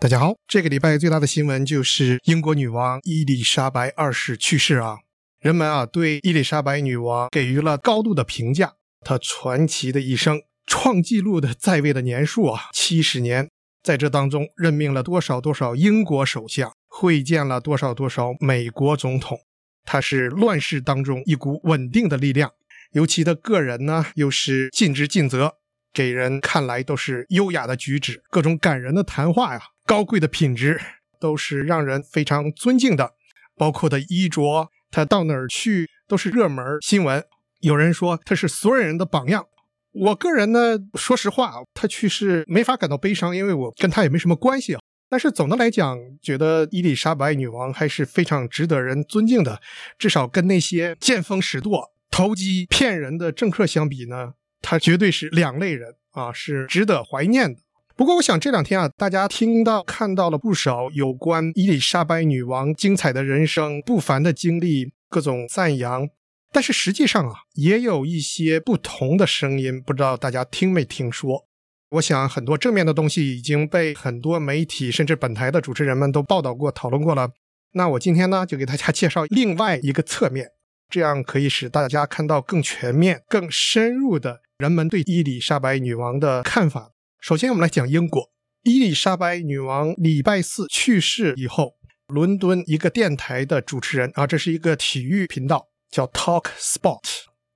大家好，这个礼拜最大的新闻就是英国女王伊丽莎白二世去世啊。人们啊对伊丽莎白女王给予了高度的评价，她传奇的一生，创纪录的在位的年数啊，七十年，在这当中任命了多少多少英国首相，会见了多少多少美国总统，她是乱世当中一股稳定的力量。尤其的个人呢，又是尽职尽责，给人看来都是优雅的举止，各种感人的谈话呀。高贵的品质都是让人非常尊敬的，包括的衣着，他到哪儿去都是热门新闻。有人说他是所有人的榜样。我个人呢，说实话，他去世没法感到悲伤，因为我跟他也没什么关系啊。但是总的来讲，觉得伊丽莎白女王还是非常值得人尊敬的，至少跟那些见风使舵、投机骗人的政客相比呢，她绝对是两类人啊，是值得怀念的。不过，我想这两天啊，大家听到看到了不少有关伊丽莎白女王精彩的人生、不凡的经历，各种赞扬。但是实际上啊，也有一些不同的声音，不知道大家听没听说？我想很多正面的东西已经被很多媒体，甚至本台的主持人们都报道过、讨论过了。那我今天呢，就给大家介绍另外一个侧面，这样可以使大家看到更全面、更深入的人们对伊丽莎白女王的看法。首先，我们来讲英国。伊丽莎白女王礼拜四去世以后，伦敦一个电台的主持人啊，这是一个体育频道，叫 Talk Sport。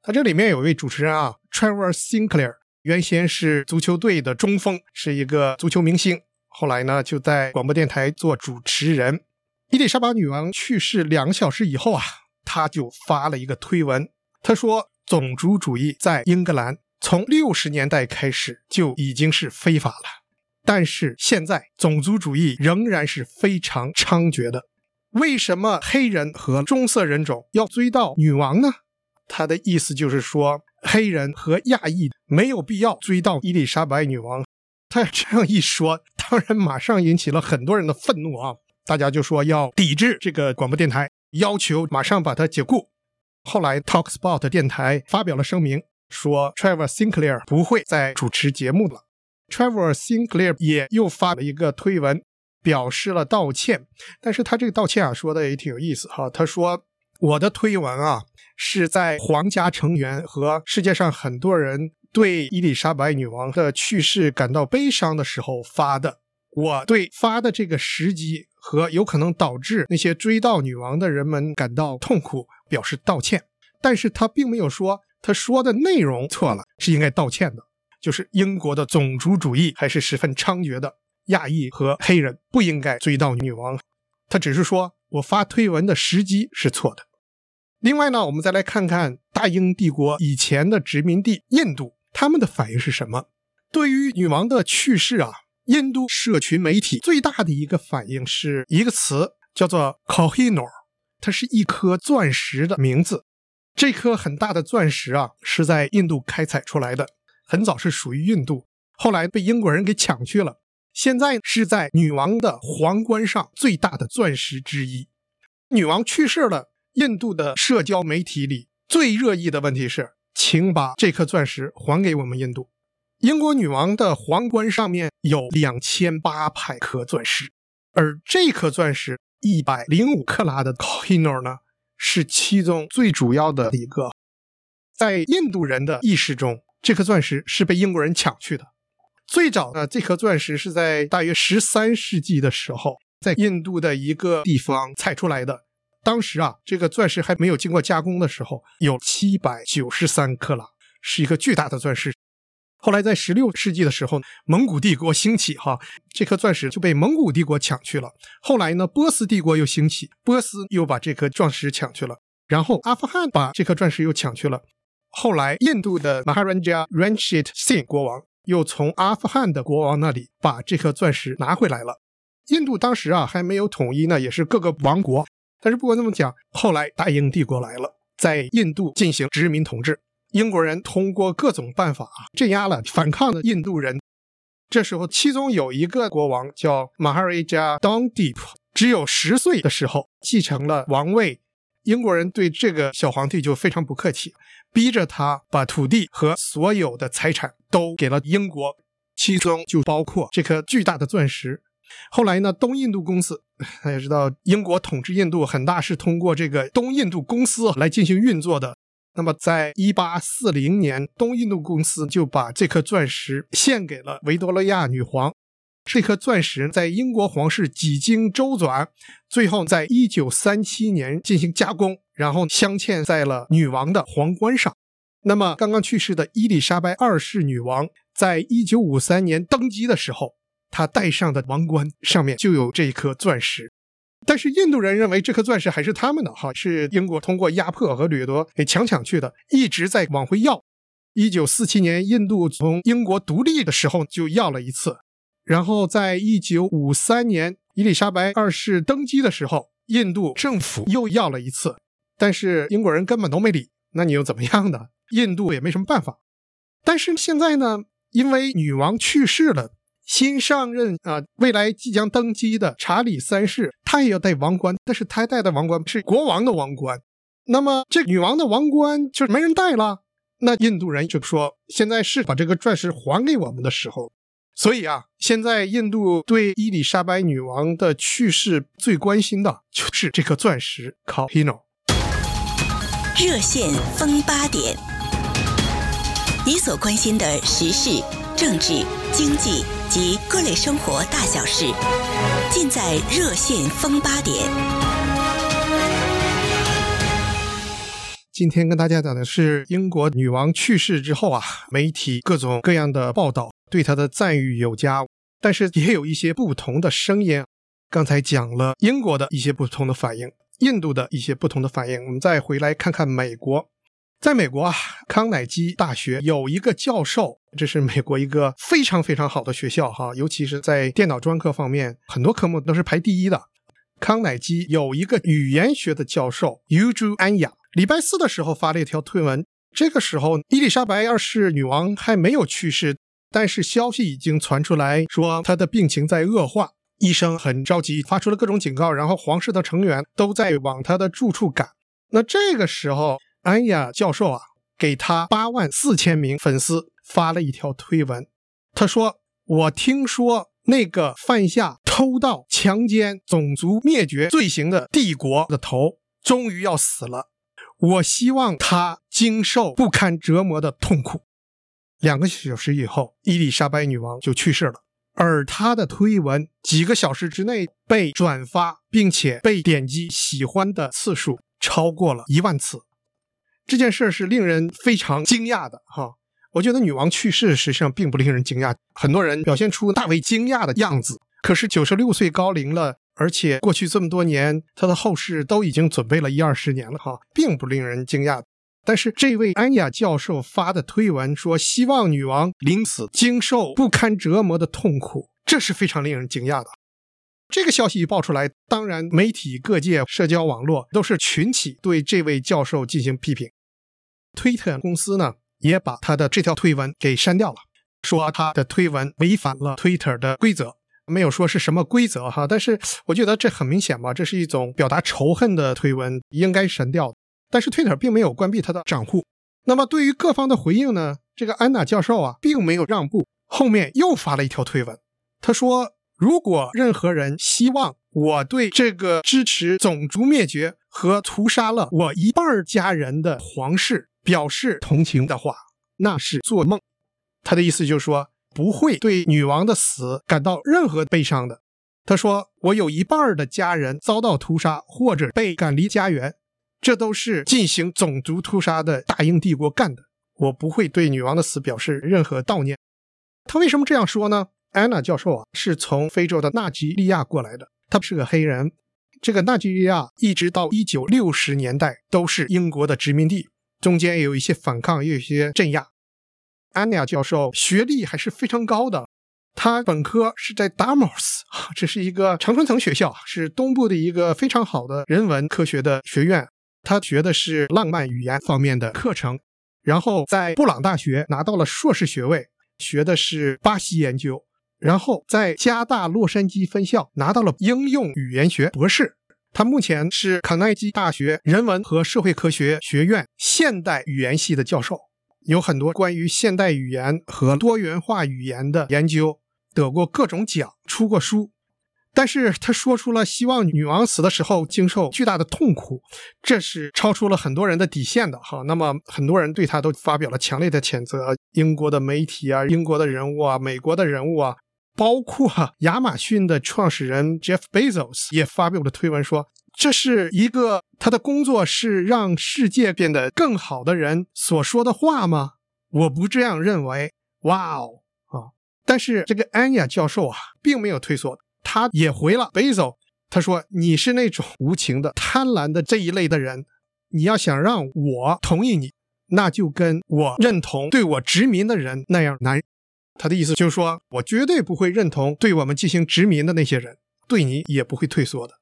它这里面有一位主持人啊，Trevor Sinclair，原先是足球队的中锋，是一个足球明星，后来呢就在广播电台做主持人。伊丽莎白女王去世两个小时以后啊，他就发了一个推文，他说：“种族主义在英格兰。”从六十年代开始就已经是非法了，但是现在种族主义仍然是非常猖獗的。为什么黑人和棕色人种要追悼女王呢？他的意思就是说，黑人和亚裔没有必要追悼伊丽莎白女王。他这样一说，当然马上引起了很多人的愤怒啊！大家就说要抵制这个广播电台，要求马上把它解雇。后来，Talksport 电台发表了声明。说 Trevor Sinclair 不会再主持节目了。Trevor Sinclair 也又发了一个推文，表示了道歉。但是他这个道歉啊，说的也挺有意思哈。他说：“我的推文啊，是在皇家成员和世界上很多人对伊丽莎白女王的去世感到悲伤的时候发的。我对发的这个时机和有可能导致那些追悼女王的人们感到痛苦，表示道歉。但是他并没有说。”他说的内容错了，是应该道歉的。就是英国的种族主义还是十分猖獗的，亚裔和黑人不应该追悼女王。他只是说我发推文的时机是错的。另外呢，我们再来看看大英帝国以前的殖民地印度，他们的反应是什么？对于女王的去世啊，印度社群媒体最大的一个反应是一个词，叫做 Kohinoor，它是一颗钻石的名字。这颗很大的钻石啊，是在印度开采出来的，很早是属于印度，后来被英国人给抢去了。现在是在女王的皇冠上最大的钻石之一。女王去世了，印度的社交媒体里最热议的问题是，请把这颗钻石还给我们印度。英国女王的皇冠上面有两千八百颗钻石，而这颗钻石一百零五克拉的 Kohinoor 呢？是其中最主要的一个，在印度人的意识中，这颗钻石是被英国人抢去的。最早呢，这颗钻石是在大约十三世纪的时候，在印度的一个地方采出来的。当时啊，这个钻石还没有经过加工的时候，有七百九十三克拉，是一个巨大的钻石。后来在十六世纪的时候，蒙古帝国兴起，哈，这颗钻石就被蒙古帝国抢去了。后来呢，波斯帝国又兴起，波斯又把这颗钻石抢去了。然后阿富汗把这颗钻石又抢去了。后来印度的 Maharaja Ranjit Singh 国王又从阿富汗的国王那里把这颗钻石拿回来了。印度当时啊还没有统一呢，也是各个王国。但是不管怎么讲，后来大英帝国来了，在印度进行殖民统治。英国人通过各种办法镇压了反抗的印度人。这时候，其中有一个国王叫马哈瑞加 d 迪 p 只有十岁的时候继承了王位。英国人对这个小皇帝就非常不客气，逼着他把土地和所有的财产都给了英国，其中就包括这颗巨大的钻石。后来呢，东印度公司 大家知道，英国统治印度很大是通过这个东印度公司来进行运作的。那么，在一八四零年，东印度公司就把这颗钻石献给了维多利亚女皇。这颗钻石在英国皇室几经周转，最后在一九三七年进行加工，然后镶嵌在了女王的皇冠上。那么，刚刚去世的伊丽莎白二世女王，在一九五三年登基的时候，她戴上的王冠上面就有这颗钻石。但是印度人认为这颗钻石还是他们的，哈，是英国通过压迫和掠夺给强抢去的，一直在往回要。一九四七年，印度从英国独立的时候就要了一次。然后，在一九五三年，伊丽莎白二世登基的时候，印度政府又要了一次，但是英国人根本都没理。那你又怎么样呢？印度也没什么办法。但是现在呢，因为女王去世了，新上任啊，未来即将登基的查理三世，他也要戴王冠，但是他戴的王冠是国王的王冠。那么这女王的王冠就没人戴了。那印度人就说，现在是把这个钻石还给我们的时候。所以啊，现在印度对伊丽莎白女王的去世最关心的就是这颗钻石 Kohinoor。热线风八点，你所关心的时事、政治、经济及各类生活大小事，尽在热线风八点。今天跟大家讲的是英国女王去世之后啊，媒体各种各样的报道。对她的赞誉有加，但是也有一些不同的声音。刚才讲了英国的一些不同的反应，印度的一些不同的反应。我们再回来看看美国，在美国啊，康乃基大学有一个教授，这是美国一个非常非常好的学校哈，尤其是在电脑专科方面，很多科目都是排第一的。康乃基有一个语言学的教授尤朱安雅，礼拜四的时候发了一条推文，这个时候伊丽莎白二世女王还没有去世。但是消息已经传出来说她的病情在恶化，医生很着急，发出了各种警告，然后皇室的成员都在往她的住处赶。那这个时候，安雅教授啊，给他八万四千名粉丝发了一条推文，他说：“我听说那个犯下偷盗、强奸、种族灭绝罪行的帝国的头终于要死了，我希望他经受不堪折磨的痛苦。”两个小时以后，伊丽莎白女王就去世了，而她的推文几个小时之内被转发，并且被点击喜欢的次数超过了一万次。这件事是令人非常惊讶的哈。我觉得女王去世实际上并不令人惊讶，很多人表现出大为惊讶的样子。可是九十六岁高龄了，而且过去这么多年，她的后事都已经准备了一二十年了哈，并不令人惊讶。但是这位安雅教授发的推文说，希望女王临死经受不堪折磨的痛苦，这是非常令人惊讶的。这个消息一爆出来，当然媒体各界、社交网络都是群起对这位教授进行批评。推特公司呢，也把他的这条推文给删掉了，说他的推文违反了推特的规则，没有说是什么规则哈。但是我觉得这很明显吧，这是一种表达仇恨的推文，应该删掉。但是推特并没有关闭他的账户。那么对于各方的回应呢？这个安娜教授啊，并没有让步，后面又发了一条推文。他说：“如果任何人希望我对这个支持种族灭绝和屠杀了我一半家人的皇室表示同情的话，那是做梦。”他的意思就是说，不会对女王的死感到任何悲伤的。他说：“我有一半的家人遭到屠杀或者被赶离家园。”这都是进行种族屠杀的大英帝国干的，我不会对女王的死表示任何悼念。他为什么这样说呢？安娜教授啊，是从非洲的纳吉利亚过来的，他是个黑人。这个纳吉利亚一直到一九六十年代都是英国的殖民地，中间也有一些反抗，也有一些镇压。安娜教授学历还是非常高的，他本科是在 Damos，这是一个常春藤学校，是东部的一个非常好的人文科学的学院。他学的是浪漫语言方面的课程，然后在布朗大学拿到了硕士学位，学的是巴西研究，然后在加大洛杉矶分校拿到了应用语言学博士。他目前是卡耐基大学人文和社会科学学院现代语言系的教授，有很多关于现代语言和多元化语言的研究，得过各种奖，出过书。但是他说出了希望女王死的时候经受巨大的痛苦，这是超出了很多人的底线的哈。那么很多人对他都发表了强烈的谴责，英国的媒体啊，英国的人物啊，美国的人物啊，包括亚马逊的创始人 Jeff Bezos 也发表了推文说，这是一个他的工作是让世界变得更好的人所说的话吗？我不这样认为。哇哦啊！但是这个安雅教授啊，并没有退缩。他也回了 Bezos，他说：“你是那种无情的、贪婪的这一类的人，你要想让我同意你，那就跟我认同对我殖民的人那样难。”他的意思就是说，我绝对不会认同对我们进行殖民的那些人，对你也不会退缩的。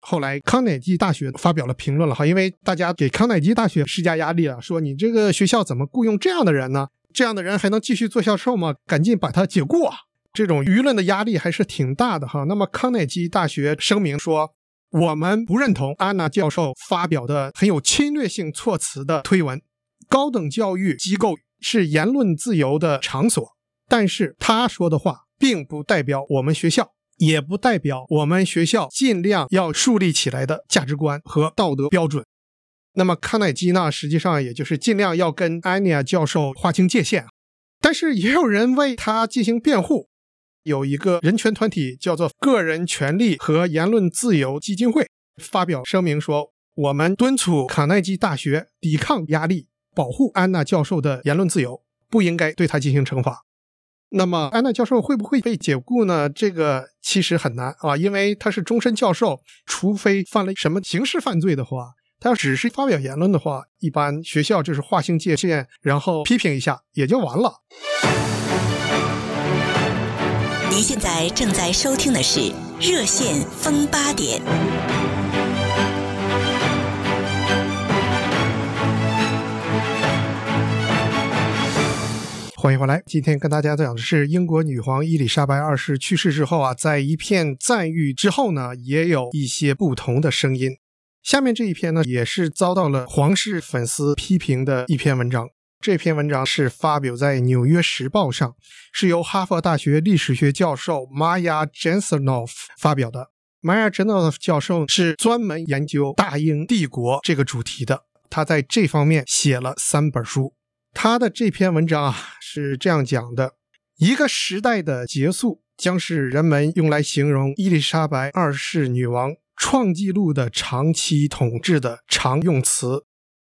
后来康乃基大学发表了评论了哈，因为大家给康乃基大学施加压力了，说你这个学校怎么雇佣这样的人呢？这样的人还能继续做教授吗？赶紧把他解雇啊！这种舆论的压力还是挺大的哈。那么康乃基大学声明说，我们不认同安娜教授发表的很有侵略性措辞的推文。高等教育机构是言论自由的场所，但是他说的话并不代表我们学校，也不代表我们学校尽量要树立起来的价值观和道德标准。那么康乃基呢，实际上也就是尽量要跟安妮教授划清界限，但是也有人为他进行辩护。有一个人权团体叫做个人权利和言论自由基金会发表声明说：“我们敦促卡耐基大学抵抗压力，保护安娜教授的言论自由，不应该对他进行惩罚。”那么安娜教授会不会被解雇呢？这个其实很难啊，因为他是终身教授，除非犯了什么刑事犯罪的话。他要只是发表言论的话，一般学校就是划清界限，然后批评一下也就完了。您现在正在收听的是《热线风八点》，欢迎回来。今天跟大家讲的是英国女皇伊丽莎白二世去世之后啊，在一片赞誉之后呢，也有一些不同的声音。下面这一篇呢，也是遭到了皇室粉丝批评的一篇文章。这篇文章是发表在《纽约时报》上，是由哈佛大学历史学教授 Maya Jensenoff 发表的。Maya Jensenoff 教授是专门研究大英帝国这个主题的，他在这方面写了三本书。他的这篇文章啊是这样讲的：一个时代的结束，将是人们用来形容伊丽莎白二世女王。创纪录的长期统治的常用词，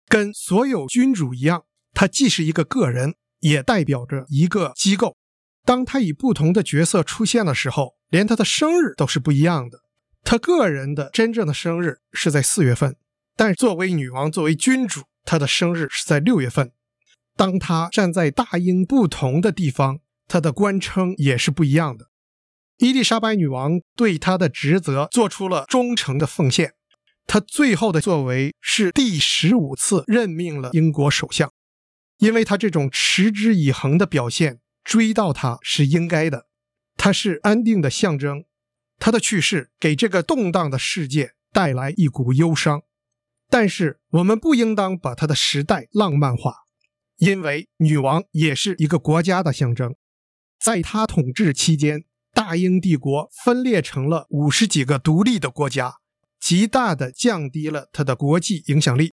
跟所有君主一样，他既是一个个人，也代表着一个机构。当他以不同的角色出现的时候，连他的生日都是不一样的。他个人的真正的生日是在四月份，但作为女王，作为君主，他的生日是在六月份。当他站在大英不同的地方，他的官称也是不一样的。伊丽莎白女王对她的职责做出了忠诚的奉献，她最后的作为是第十五次任命了英国首相，因为她这种持之以恒的表现，追悼她是应该的。她是安定的象征，她的去世给这个动荡的世界带来一股忧伤，但是我们不应当把她的时代浪漫化，因为女王也是一个国家的象征，在她统治期间。大英帝国分裂成了五十几个独立的国家，极大的降低了她的国际影响力。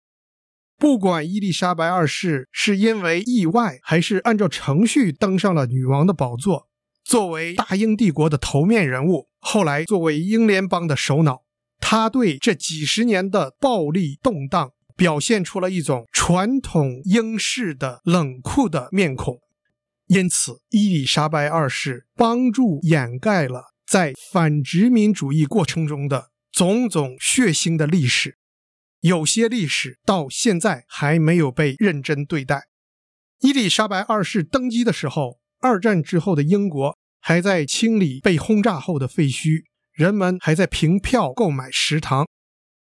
不管伊丽莎白二世是因为意外，还是按照程序登上了女王的宝座，作为大英帝国的头面人物，后来作为英联邦的首脑，他对这几十年的暴力动荡表现出了一种传统英式的冷酷的面孔。因此，伊丽莎白二世帮助掩盖了在反殖民主义过程中的种种血腥的历史，有些历史到现在还没有被认真对待。伊丽莎白二世登基的时候，二战之后的英国还在清理被轰炸后的废墟，人们还在凭票购买食堂。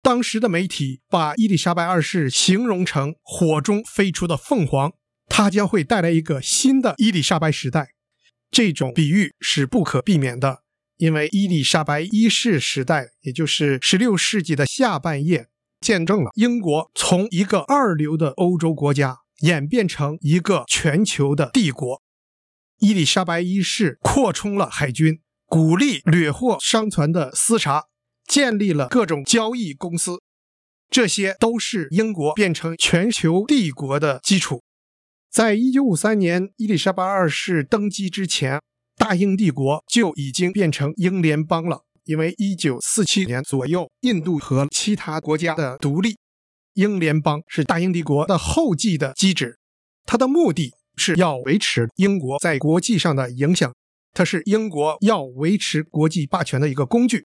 当时的媒体把伊丽莎白二世形容成火中飞出的凤凰。它将会带来一个新的伊丽莎白时代，这种比喻是不可避免的，因为伊丽莎白一世时代，也就是16世纪的下半叶，见证了英国从一个二流的欧洲国家演变成一个全球的帝国。伊丽莎白一世扩充了海军，鼓励掠获商船的私查，建立了各种交易公司，这些都是英国变成全球帝国的基础。在一九五三年伊丽莎白二世登基之前，大英帝国就已经变成英联邦了。因为一九四七年左右，印度和其他国家的独立，英联邦是大英帝国的后继的机制。它的目的是要维持英国在国际上的影响，它是英国要维持国际霸权的一个工具。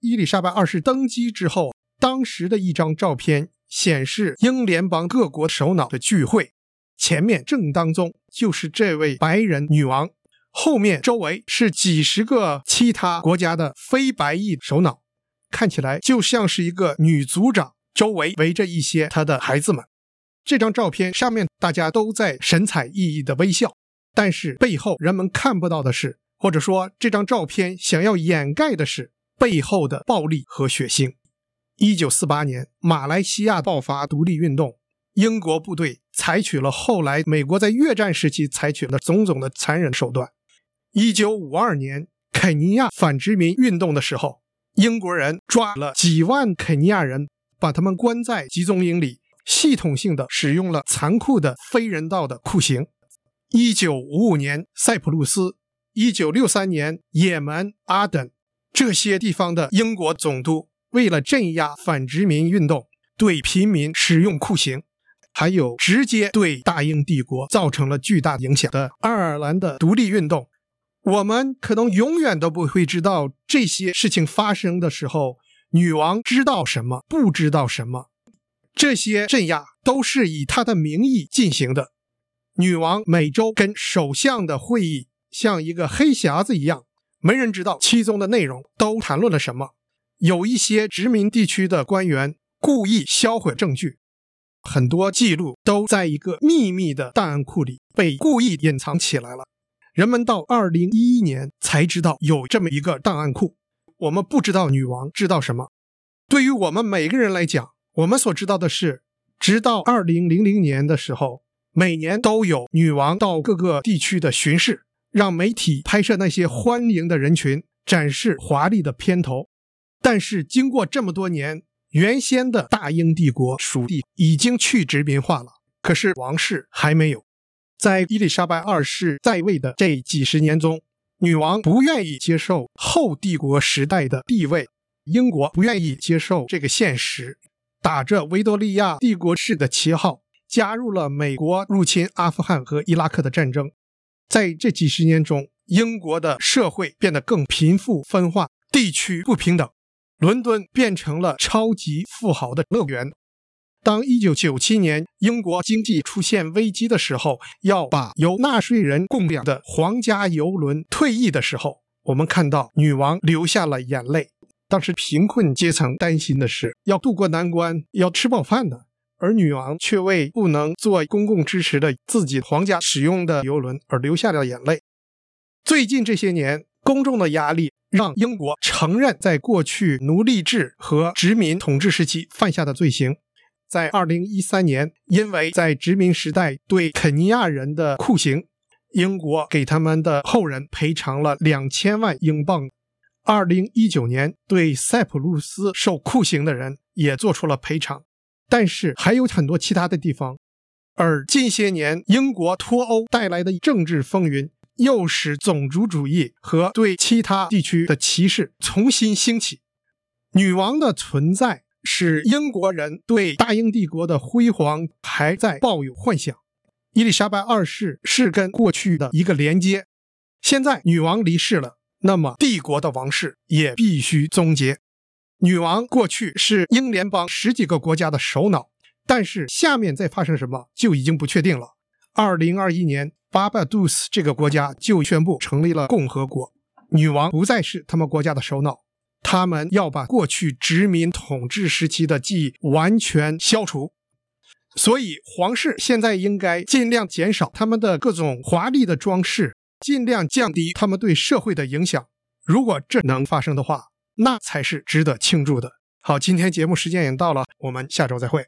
伊丽莎白二世登基之后，当时的一张照片显示英联邦各国首脑的聚会。前面正当中就是这位白人女王，后面周围是几十个其他国家的非白裔首脑，看起来就像是一个女族长周围围着一些她的孩子们。这张照片上面大家都在神采奕奕的微笑，但是背后人们看不到的是，或者说这张照片想要掩盖的是背后的暴力和血腥。一九四八年，马来西亚爆发独立运动。英国部队采取了后来美国在越战时期采取的种种的残忍手段。一九五二年肯尼亚反殖民运动的时候，英国人抓了几万肯尼亚人，把他们关在集中营里，系统性的使用了残酷的非人道的酷刑。一九五五年塞浦路斯，一九六三年也门、阿登这些地方的英国总督为了镇压反殖民运动，对平民使用酷刑。还有直接对大英帝国造成了巨大影响的爱尔兰的独立运动，我们可能永远都不会知道这些事情发生的时候，女王知道什么，不知道什么。这些镇压都是以她的名义进行的。女王每周跟首相的会议像一个黑匣子一样，没人知道其中的内容都谈论了什么。有一些殖民地区的官员故意销毁证据。很多记录都在一个秘密的档案库里被故意隐藏起来了。人们到二零一一年才知道有这么一个档案库。我们不知道女王知道什么。对于我们每个人来讲，我们所知道的是，直到二零零零年的时候，每年都有女王到各个地区的巡视，让媒体拍摄那些欢迎的人群，展示华丽的片头。但是经过这么多年，原先的大英帝国属地已经去殖民化了，可是王室还没有。在伊丽莎白二世在位的这几十年中，女王不愿意接受后帝国时代的地位，英国不愿意接受这个现实，打着维多利亚帝国式的旗号，加入了美国入侵阿富汗和伊拉克的战争。在这几十年中，英国的社会变得更贫富分化，地区不平等。伦敦变成了超级富豪的乐园。当1997年英国经济出现危机的时候，要把由纳税人供养的皇家游轮退役的时候，我们看到女王流下了眼泪。当时贫困阶层担心的是要渡过难关，要吃饱饭的，而女王却为不能做公共支持的自己皇家使用的游轮而流下了眼泪。最近这些年，公众的压力。让英国承认在过去奴隶制和殖民统治时期犯下的罪行。在二零一三年，因为在殖民时代对肯尼亚人的酷刑，英国给他们的后人赔偿了两千万英镑。二零一九年，对塞浦路斯受酷刑的人也做出了赔偿。但是还有很多其他的地方。而近些年，英国脱欧带来的政治风云。又使种族主义和对其他地区的歧视重新兴起。女王的存在使英国人对大英帝国的辉煌还在抱有幻想。伊丽莎白二世是跟过去的一个连接。现在女王离世了，那么帝国的王室也必须终结。女王过去是英联邦十几个国家的首脑，但是下面再发生什么就已经不确定了。二零二一年。巴巴杜斯这个国家就宣布成立了共和国，女王不再是他们国家的首脑，他们要把过去殖民统治时期的记忆完全消除，所以皇室现在应该尽量减少他们的各种华丽的装饰，尽量降低他们对社会的影响。如果这能发生的话，那才是值得庆祝的。好，今天节目时间已经到了，我们下周再会。